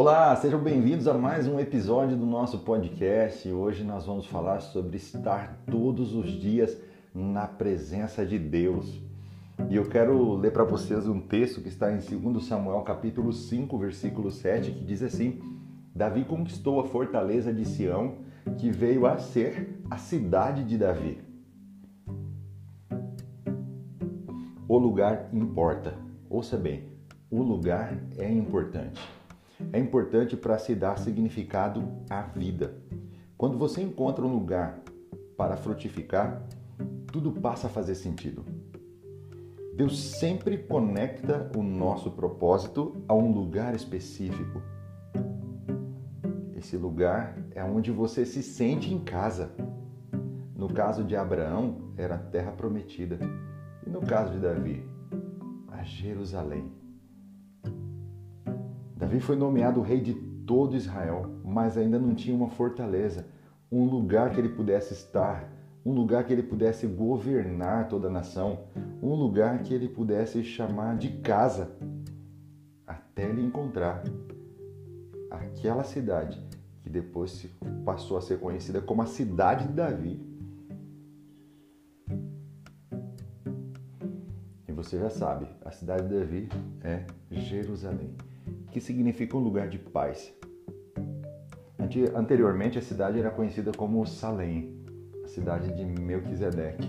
Olá, sejam bem-vindos a mais um episódio do nosso podcast. Hoje nós vamos falar sobre estar todos os dias na presença de Deus. E eu quero ler para vocês um texto que está em 2 Samuel, capítulo 5, versículo 7, que diz assim: Davi conquistou a fortaleza de Sião, que veio a ser a cidade de Davi. O lugar importa. Ouça bem, o lugar é importante é importante para se dar significado à vida. Quando você encontra um lugar para frutificar, tudo passa a fazer sentido. Deus sempre conecta o nosso propósito a um lugar específico. Esse lugar é onde você se sente em casa. No caso de Abraão, era a terra prometida. E no caso de Davi, a Jerusalém. Davi foi nomeado rei de todo Israel, mas ainda não tinha uma fortaleza, um lugar que ele pudesse estar, um lugar que ele pudesse governar toda a nação, um lugar que ele pudesse chamar de casa, até ele encontrar aquela cidade que depois passou a ser conhecida como a cidade de Davi. E você já sabe, a cidade de Davi é Jerusalém que significa um lugar de paz. Anteriormente, a cidade era conhecida como Salém, a cidade de Melquisedeque.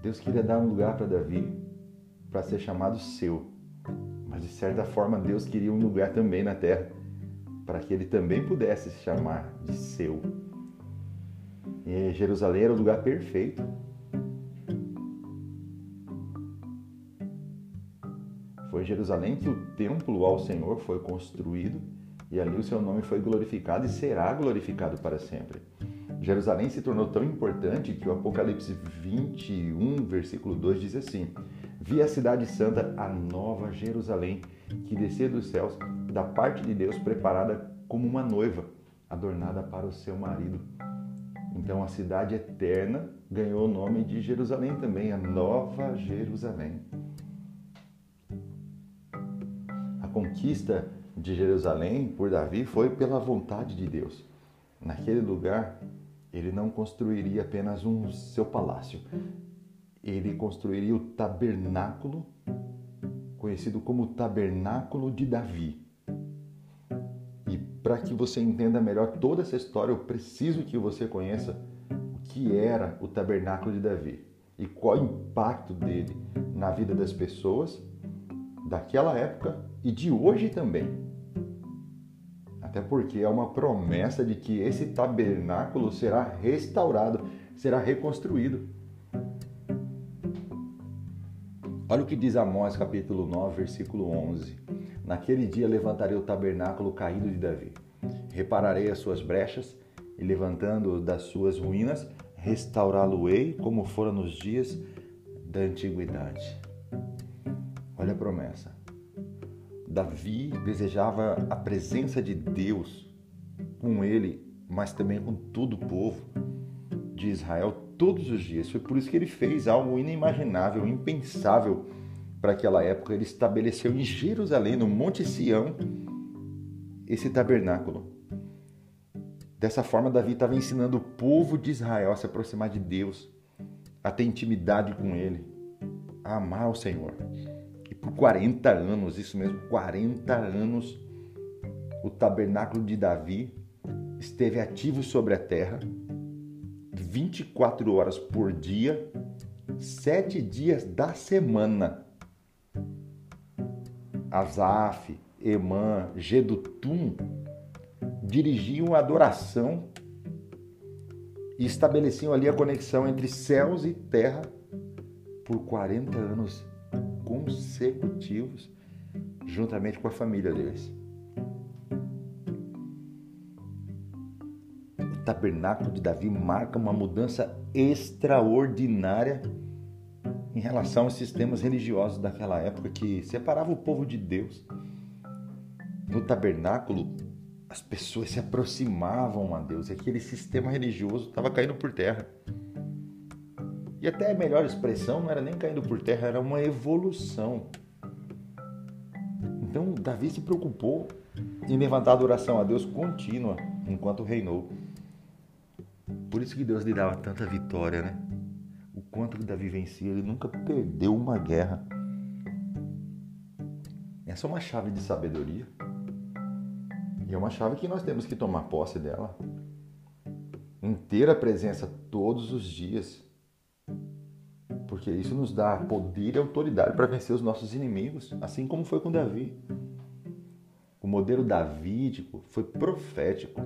Deus queria dar um lugar para Davi para ser chamado seu, mas de certa forma Deus queria um lugar também na terra para que ele também pudesse se chamar de seu. E Jerusalém era o lugar perfeito em Jerusalém que o templo ao Senhor foi construído e ali o seu nome foi glorificado e será glorificado para sempre. Jerusalém se tornou tão importante que o Apocalipse 21, versículo 2 diz assim: Vi a cidade santa, a nova Jerusalém, que descia dos céus, da parte de Deus, preparada como uma noiva, adornada para o seu marido. Então a cidade eterna ganhou o nome de Jerusalém também, a nova Jerusalém. Conquista de Jerusalém por Davi foi pela vontade de Deus. Naquele lugar, ele não construiria apenas um seu palácio, ele construiria o tabernáculo, conhecido como Tabernáculo de Davi. E para que você entenda melhor toda essa história, eu preciso que você conheça o que era o Tabernáculo de Davi e qual o impacto dele na vida das pessoas daquela época e de hoje também. Até porque é uma promessa de que esse tabernáculo será restaurado, será reconstruído. Olha o que diz Amós capítulo 9, versículo 11. Naquele dia levantarei o tabernáculo caído de Davi. Repararei as suas brechas e levantando das suas ruínas, restaurá-lo-ei como fora nos dias da antiguidade. Olha a promessa. Davi desejava a presença de Deus com ele, mas também com todo o povo de Israel todos os dias. Foi por isso que ele fez algo inimaginável, impensável para aquela época. Ele estabeleceu em Jerusalém, no Monte Sião, esse tabernáculo. Dessa forma, Davi estava ensinando o povo de Israel a se aproximar de Deus, a ter intimidade com Ele, a amar o Senhor por 40 anos, isso mesmo, 40 anos, o tabernáculo de Davi esteve ativo sobre a terra 24 horas por dia, sete dias da semana. Asaf, Emã, Gedutum dirigiam a adoração e estabeleciam ali a conexão entre céus e terra por 40 anos consecutivos, juntamente com a família deles. O tabernáculo de Davi marca uma mudança extraordinária em relação aos sistemas religiosos daquela época que separava o povo de Deus. No tabernáculo, as pessoas se aproximavam a Deus e aquele sistema religioso estava caindo por terra. E até a melhor expressão não era nem caindo por terra, era uma evolução. Então, Davi se preocupou em levantar a adoração a Deus contínua enquanto reinou. Por isso que Deus lhe dava tanta vitória, né? O quanto que Davi vencia, ele nunca perdeu uma guerra. Essa é uma chave de sabedoria. E é uma chave que nós temos que tomar posse dela. Em ter a presença todos os dias. Porque isso nos dá poder e autoridade para vencer os nossos inimigos, assim como foi com Davi. O modelo davídico foi profético.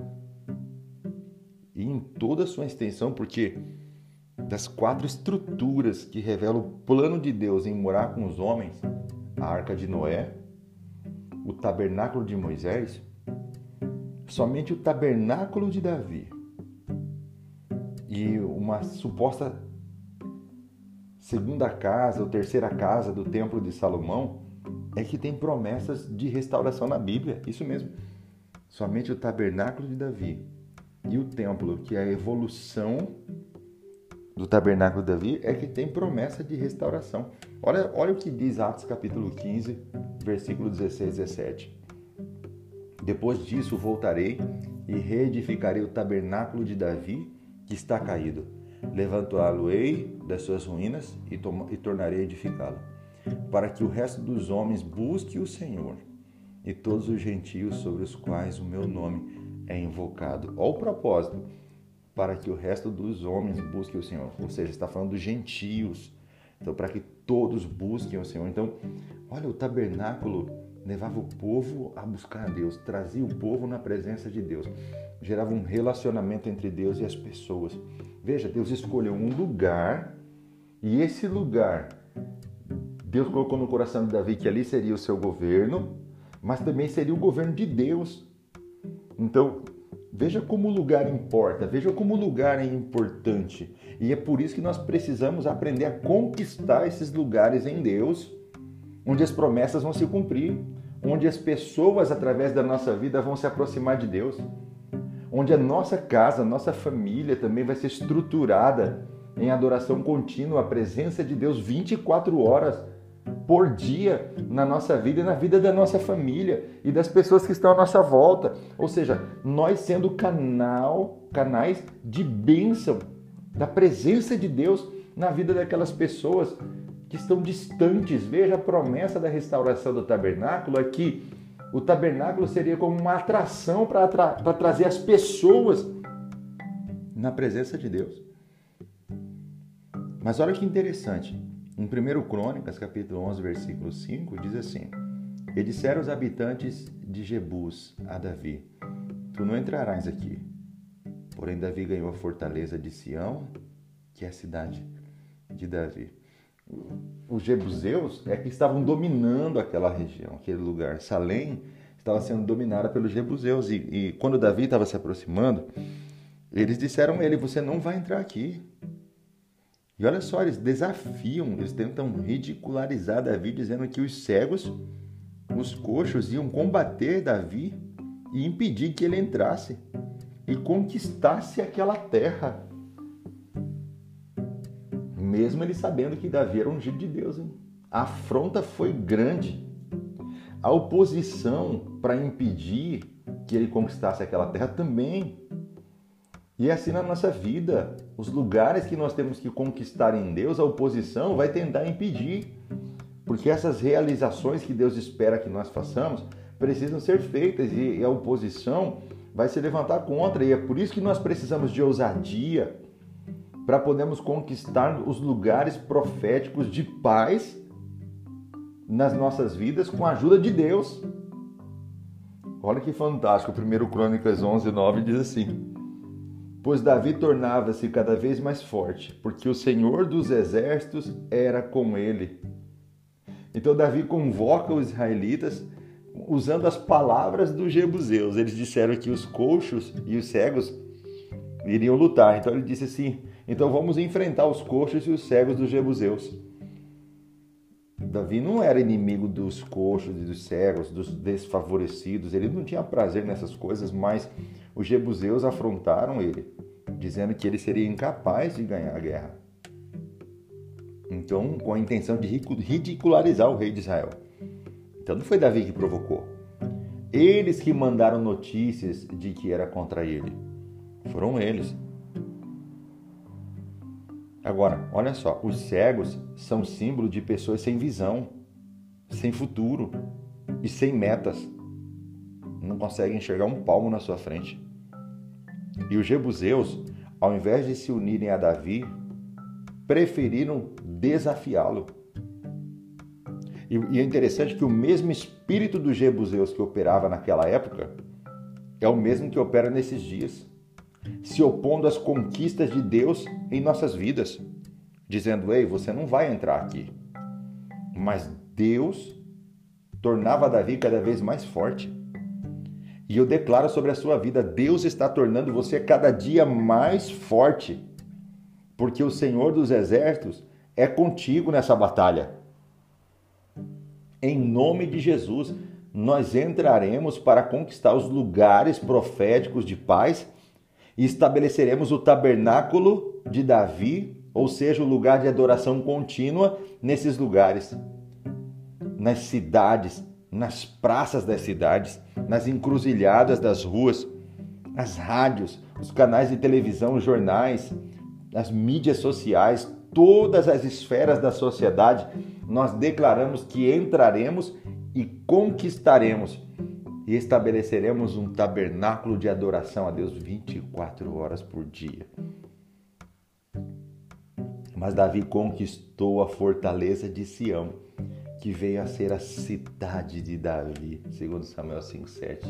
E em toda a sua extensão, porque das quatro estruturas que revelam o plano de Deus em morar com os homens, a arca de Noé, o tabernáculo de Moisés, somente o tabernáculo de Davi e uma suposta segunda casa ou terceira casa do templo de Salomão é que tem promessas de restauração na Bíblia, isso mesmo. Somente o tabernáculo de Davi e o templo, que é a evolução do tabernáculo de Davi, é que tem promessa de restauração. Olha, olha o que diz Atos capítulo 15, versículo 16 e 17. Depois disso voltarei e reedificarei o tabernáculo de Davi que está caído. Levantá-lo-ei das suas ruínas e, e tornarei edificá-lo, para que o resto dos homens busque o Senhor e todos os gentios sobre os quais o meu nome é invocado. Olha o propósito, para que o resto dos homens busque o Senhor. Ou seja, está falando dos gentios. Então, para que todos busquem o Senhor. Então, olha, o tabernáculo levava o povo a buscar a Deus, trazia o povo na presença de Deus, gerava um relacionamento entre Deus e as pessoas. Veja, Deus escolheu um lugar e esse lugar Deus colocou no coração de Davi que ali seria o seu governo, mas também seria o governo de Deus. Então, veja como o lugar importa, veja como o lugar é importante. E é por isso que nós precisamos aprender a conquistar esses lugares em Deus onde as promessas vão se cumprir, onde as pessoas através da nossa vida vão se aproximar de Deus, onde a nossa casa, a nossa família também vai ser estruturada em adoração contínua, a presença de Deus 24 horas por dia na nossa vida e na vida da nossa família e das pessoas que estão à nossa volta. Ou seja, nós sendo canal, canais de bênção da presença de Deus na vida daquelas pessoas que estão distantes. Veja a promessa da restauração do tabernáculo aqui. O tabernáculo seria como uma atração para tra trazer as pessoas na presença de Deus. Mas olha que interessante. Em 1 Crônicas, capítulo 11, versículo 5, diz assim: E disseram os habitantes de Jebus a Davi: Tu não entrarás aqui. Porém, Davi ganhou a fortaleza de Sião, que é a cidade de Davi os jebuseus é que estavam dominando aquela região, aquele lugar. Salém estava sendo dominada pelos jebuseus. E, e quando Davi estava se aproximando, eles disseram a ele: Você não vai entrar aqui. E olha só, eles desafiam, eles tentam ridicularizar Davi, dizendo que os cegos, os coxos, iam combater Davi e impedir que ele entrasse e conquistasse aquela terra mesmo ele sabendo que Davi era ungido de Deus. Hein? A afronta foi grande. A oposição para impedir que ele conquistasse aquela terra também. E é assim na nossa vida. Os lugares que nós temos que conquistar em Deus, a oposição vai tentar impedir. Porque essas realizações que Deus espera que nós façamos precisam ser feitas e a oposição vai se levantar contra. E é por isso que nós precisamos de ousadia para podermos conquistar os lugares proféticos de paz nas nossas vidas com a ajuda de Deus. Olha que fantástico, 1 Crônicas 11, 9 diz assim: Pois Davi tornava-se cada vez mais forte, porque o Senhor dos exércitos era com ele. Então Davi convoca os israelitas usando as palavras dos jebuseus. Eles disseram que os coxos e os cegos iriam lutar. Então ele disse assim: então vamos enfrentar os coxos e os cegos dos jebuseus. Davi não era inimigo dos coxos e dos cegos, dos desfavorecidos, ele não tinha prazer nessas coisas, mas os jebuseus afrontaram ele, dizendo que ele seria incapaz de ganhar a guerra. Então, com a intenção de ridicularizar o rei de Israel. Então não foi Davi que provocou. Eles que mandaram notícias de que era contra ele. Foram eles. Agora, olha só, os cegos são símbolo de pessoas sem visão, sem futuro e sem metas. Não conseguem enxergar um palmo na sua frente. E os jebuseus, ao invés de se unirem a Davi, preferiram desafiá-lo. E é interessante que o mesmo espírito dos jebuseus que operava naquela época é o mesmo que opera nesses dias, se opondo às conquistas de Deus em nossas vidas, dizendo: Ei, você não vai entrar aqui. Mas Deus tornava Davi cada vez mais forte. E eu declaro sobre a sua vida: Deus está tornando você cada dia mais forte, porque o Senhor dos Exércitos é contigo nessa batalha. Em nome de Jesus, nós entraremos para conquistar os lugares proféticos de paz e estabeleceremos o tabernáculo de Davi, ou seja, o lugar de adoração contínua nesses lugares, nas cidades, nas praças das cidades, nas encruzilhadas das ruas, nas rádios, os canais de televisão, os jornais, as mídias sociais, todas as esferas da sociedade nós declaramos que entraremos e conquistaremos e estabeleceremos um tabernáculo de adoração a Deus 24 horas por dia. Mas Davi conquistou a fortaleza de Sião, que veio a ser a cidade de Davi, segundo Samuel 5:7.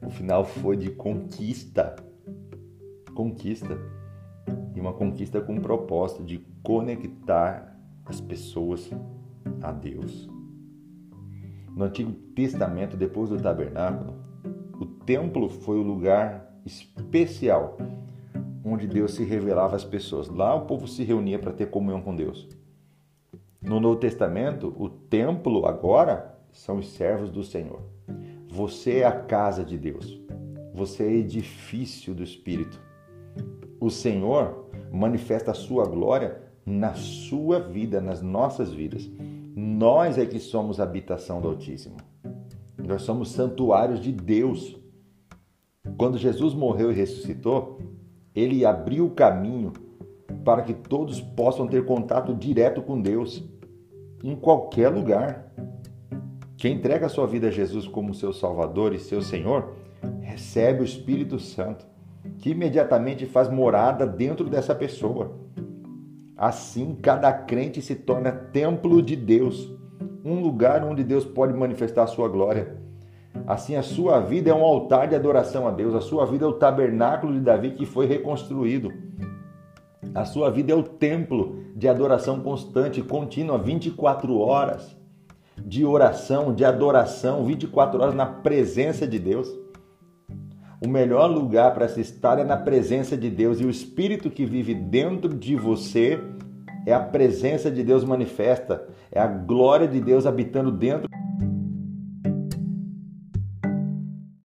O final foi de conquista. Conquista. E uma conquista com o propósito de conectar as pessoas a Deus. No Antigo Testamento, depois do tabernáculo, o templo foi o lugar especial onde Deus se revelava às pessoas. Lá o povo se reunia para ter comunhão com Deus. No Novo Testamento, o templo agora são os servos do Senhor. Você é a casa de Deus. Você é edifício do Espírito. O Senhor manifesta a sua glória na sua vida, nas nossas vidas. Nós é que somos habitação do Altíssimo. Nós somos santuários de Deus. Quando Jesus morreu e ressuscitou, ele abriu o caminho para que todos possam ter contato direto com Deus, em qualquer lugar. Quem entrega a sua vida a Jesus como seu Salvador e seu Senhor, recebe o Espírito Santo, que imediatamente faz morada dentro dessa pessoa. Assim, cada crente se torna templo de Deus, um lugar onde Deus pode manifestar a sua glória. Assim, a sua vida é um altar de adoração a Deus, a sua vida é o tabernáculo de Davi que foi reconstruído. A sua vida é o templo de adoração constante, contínua, 24 horas de oração, de adoração, 24 horas na presença de Deus. O melhor lugar para se estar é na presença de Deus e o Espírito que vive dentro de você é a presença de Deus manifesta, é a glória de Deus habitando dentro